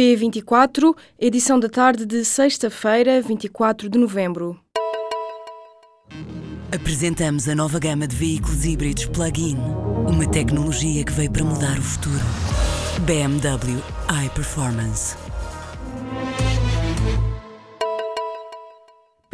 P24, edição da tarde de sexta-feira, 24 de novembro. Apresentamos a nova gama de veículos híbridos plug-in. Uma tecnologia que veio para mudar o futuro. BMW iPerformance.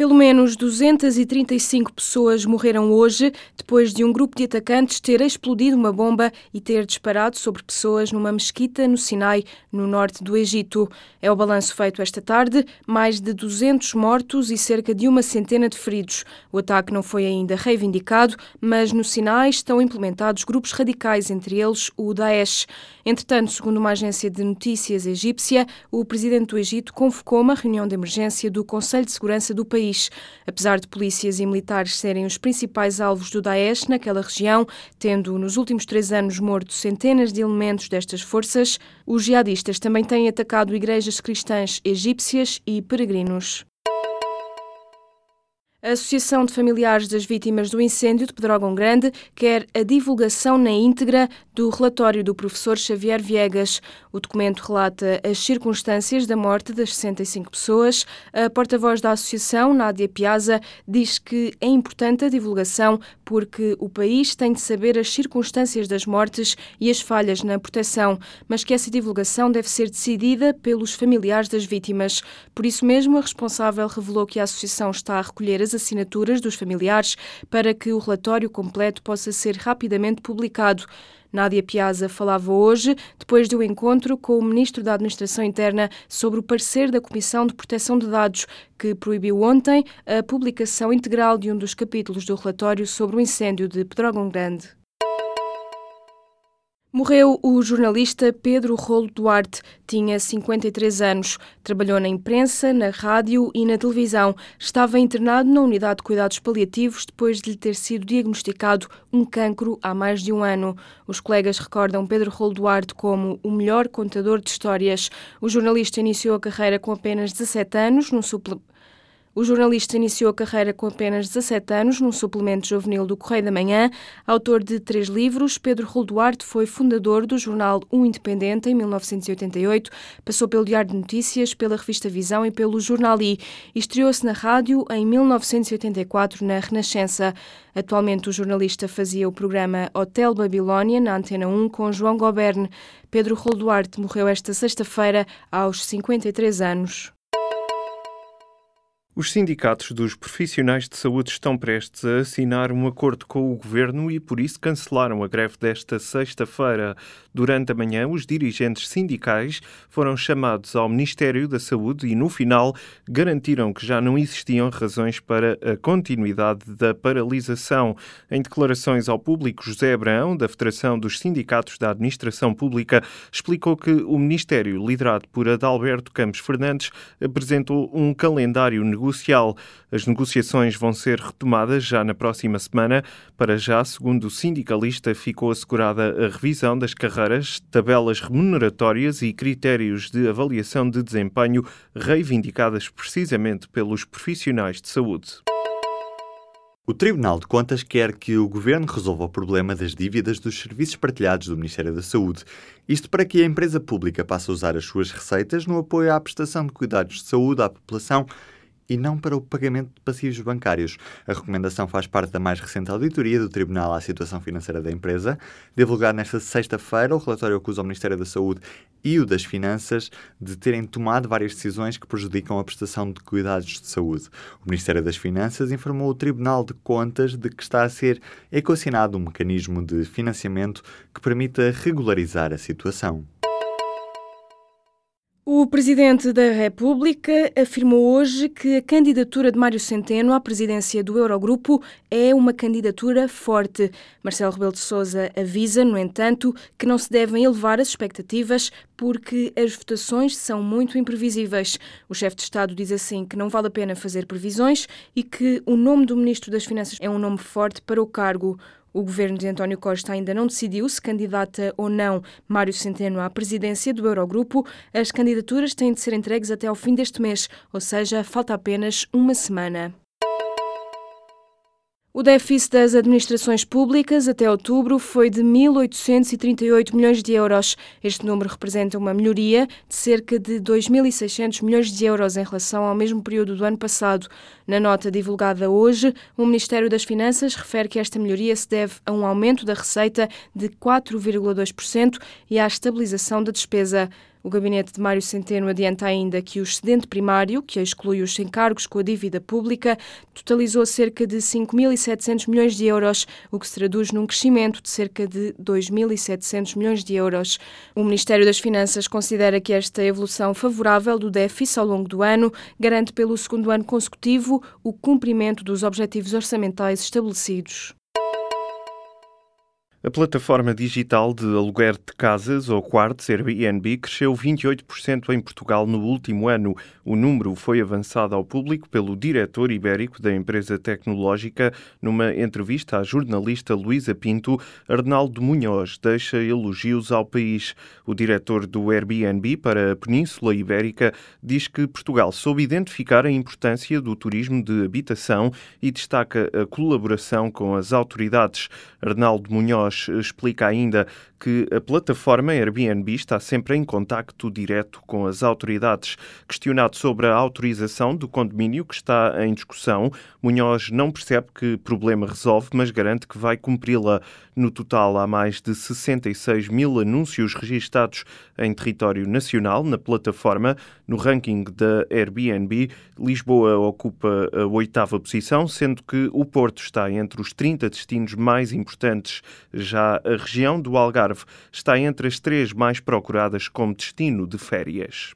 Pelo menos 235 pessoas morreram hoje depois de um grupo de atacantes ter explodido uma bomba e ter disparado sobre pessoas numa mesquita no Sinai, no norte do Egito. É o balanço feito esta tarde: mais de 200 mortos e cerca de uma centena de feridos. O ataque não foi ainda reivindicado, mas no Sinai estão implementados grupos radicais, entre eles o Daesh. Entretanto, segundo uma agência de notícias egípcia, o presidente do Egito convocou uma reunião de emergência do Conselho de Segurança do país país. Apesar de polícias e militares serem os principais alvos do Daesh naquela região, tendo nos últimos três anos morto centenas de elementos destas forças, os jihadistas também têm atacado igrejas cristãs egípcias e peregrinos. A Associação de Familiares das Vítimas do Incêndio de Pedrógão Grande quer a divulgação na íntegra do relatório do professor Xavier Viegas. O documento relata as circunstâncias da morte das 65 pessoas. A porta-voz da associação, Nádia Piazza, diz que é importante a divulgação porque o país tem de saber as circunstâncias das mortes e as falhas na proteção, mas que essa divulgação deve ser decidida pelos familiares das vítimas. Por isso mesmo, a responsável revelou que a associação está a recolher as assinaturas dos familiares para que o relatório completo possa ser rapidamente publicado. Nádia Piazza falava hoje, depois do encontro com o Ministro da Administração Interna sobre o parecer da Comissão de Proteção de Dados, que proibiu ontem a publicação integral de um dos capítulos do relatório sobre o incêndio de Pedrógão Grande. Morreu o jornalista Pedro Rolo Duarte. Tinha 53 anos. Trabalhou na imprensa, na rádio e na televisão. Estava internado na unidade de cuidados paliativos depois de lhe ter sido diagnosticado um cancro há mais de um ano. Os colegas recordam Pedro Rolo Duarte como o melhor contador de histórias. O jornalista iniciou a carreira com apenas 17 anos num suplemento o jornalista iniciou a carreira com apenas 17 anos num suplemento juvenil do Correio da Manhã. Autor de três livros, Pedro Rolduarte foi fundador do jornal Um Independente em 1988, passou pelo Diário de Notícias, pela revista Visão e pelo Jornal I estreou-se na rádio em 1984 na Renascença. Atualmente o jornalista fazia o programa Hotel Babilónia na Antena 1 com João Goberne. Pedro Rolduarte morreu esta sexta-feira aos 53 anos. Os sindicatos dos profissionais de saúde estão prestes a assinar um acordo com o governo e, por isso, cancelaram a greve desta sexta-feira. Durante a manhã, os dirigentes sindicais foram chamados ao Ministério da Saúde e, no final, garantiram que já não existiam razões para a continuidade da paralisação. Em declarações ao público, José Abraão, da Federação dos Sindicatos da Administração Pública, explicou que o Ministério, liderado por Adalberto Campos Fernandes, apresentou um calendário negociado negocial. As negociações vão ser retomadas já na próxima semana. Para já, segundo o sindicalista, ficou assegurada a revisão das carreiras, tabelas remuneratórias e critérios de avaliação de desempenho reivindicadas precisamente pelos profissionais de saúde. O Tribunal de Contas quer que o Governo resolva o problema das dívidas dos serviços partilhados do Ministério da Saúde. Isto para que a empresa pública passe a usar as suas receitas no apoio à prestação de cuidados de saúde à população e não para o pagamento de passivos bancários. A recomendação faz parte da mais recente auditoria do Tribunal à situação financeira da empresa. Divulgado nesta sexta-feira, o relatório acusa o Ministério da Saúde e o das Finanças de terem tomado várias decisões que prejudicam a prestação de cuidados de saúde. O Ministério das Finanças informou o Tribunal de Contas de que está a ser equacionado um mecanismo de financiamento que permita regularizar a situação. O Presidente da República afirmou hoje que a candidatura de Mário Centeno à presidência do Eurogrupo é uma candidatura forte. Marcelo Rebelo de Sousa avisa, no entanto, que não se devem elevar as expectativas porque as votações são muito imprevisíveis. O chefe de Estado diz assim que não vale a pena fazer previsões e que o nome do Ministro das Finanças é um nome forte para o cargo. O governo de António Costa ainda não decidiu se candidata ou não Mário Centeno à presidência do Eurogrupo. As candidaturas têm de ser entregues até ao fim deste mês, ou seja, falta apenas uma semana. O déficit das administrações públicas até outubro foi de 1.838 milhões de euros. Este número representa uma melhoria de cerca de 2.600 milhões de euros em relação ao mesmo período do ano passado. Na nota divulgada hoje, o Ministério das Finanças refere que esta melhoria se deve a um aumento da receita de 4,2% e à estabilização da despesa. O gabinete de Mário Centeno adianta ainda que o excedente primário, que exclui os encargos com a dívida pública, totalizou cerca de 5.700 milhões de euros, o que se traduz num crescimento de cerca de 2.700 milhões de euros. O Ministério das Finanças considera que esta evolução favorável do déficit ao longo do ano garante pelo segundo ano consecutivo o cumprimento dos objetivos orçamentais estabelecidos. A plataforma digital de aluguer de casas ou quartos Airbnb cresceu 28% em Portugal no último ano. O número foi avançado ao público pelo diretor ibérico da empresa tecnológica. Numa entrevista à jornalista Luísa Pinto, Arnaldo Munhoz deixa elogios ao país. O diretor do Airbnb para a Península Ibérica diz que Portugal soube identificar a importância do turismo de habitação e destaca a colaboração com as autoridades. Arnaldo Munhoz explica ainda que a plataforma Airbnb está sempre em contacto direto com as autoridades. Questionado sobre a autorização do condomínio que está em discussão, Munhoz não percebe que problema resolve, mas garante que vai cumpri-la. No total, há mais de 66 mil anúncios registados em território nacional na plataforma. No ranking da Airbnb, Lisboa ocupa a oitava posição, sendo que o Porto está entre os 30 destinos mais importantes. Já a região do Algarve está entre as três mais procuradas como destino de férias.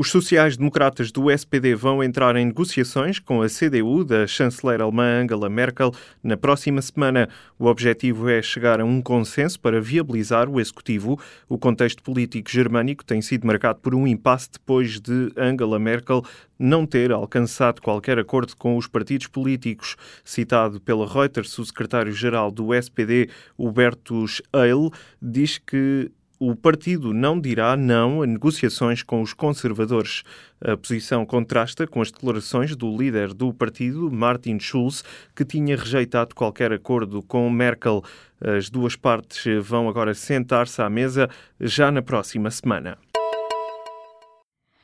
Os sociais-democratas do SPD vão entrar em negociações com a CDU da chanceler alemã Angela Merkel na próxima semana. O objetivo é chegar a um consenso para viabilizar o executivo. O contexto político germânico tem sido marcado por um impasse depois de Angela Merkel não ter alcançado qualquer acordo com os partidos políticos. Citado pela Reuters, o secretário-geral do SPD, Hubertus Eil, diz que o partido não dirá não a negociações com os conservadores. A posição contrasta com as declarações do líder do partido, Martin Schulz, que tinha rejeitado qualquer acordo com Merkel. As duas partes vão agora sentar-se à mesa já na próxima semana.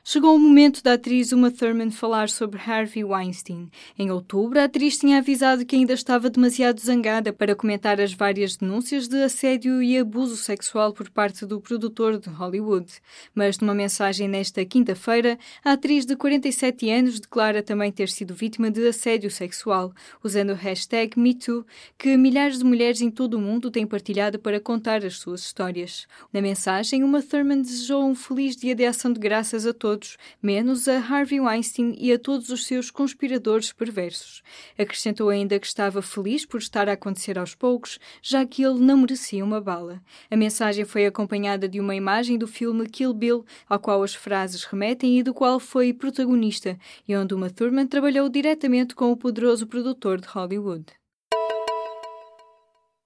Chegou o momento da atriz Uma Thurman falar sobre Harvey Weinstein. Em outubro, a atriz tinha avisado que ainda estava demasiado zangada para comentar as várias denúncias de assédio e abuso sexual por parte do produtor de Hollywood. Mas numa mensagem nesta quinta-feira, a atriz de 47 anos declara também ter sido vítima de assédio sexual, usando o hashtag MeToo, que milhares de mulheres em todo o mundo têm partilhado para contar as suas histórias. Na mensagem, Uma Thurman desejou um feliz dia de ação de graças a todos todos, menos a Harvey Weinstein e a todos os seus conspiradores perversos. Acrescentou ainda que estava feliz por estar a acontecer aos poucos, já que ele não merecia uma bala. A mensagem foi acompanhada de uma imagem do filme Kill Bill, ao qual as frases remetem e do qual foi protagonista, e onde uma Thurman trabalhou diretamente com o poderoso produtor de Hollywood.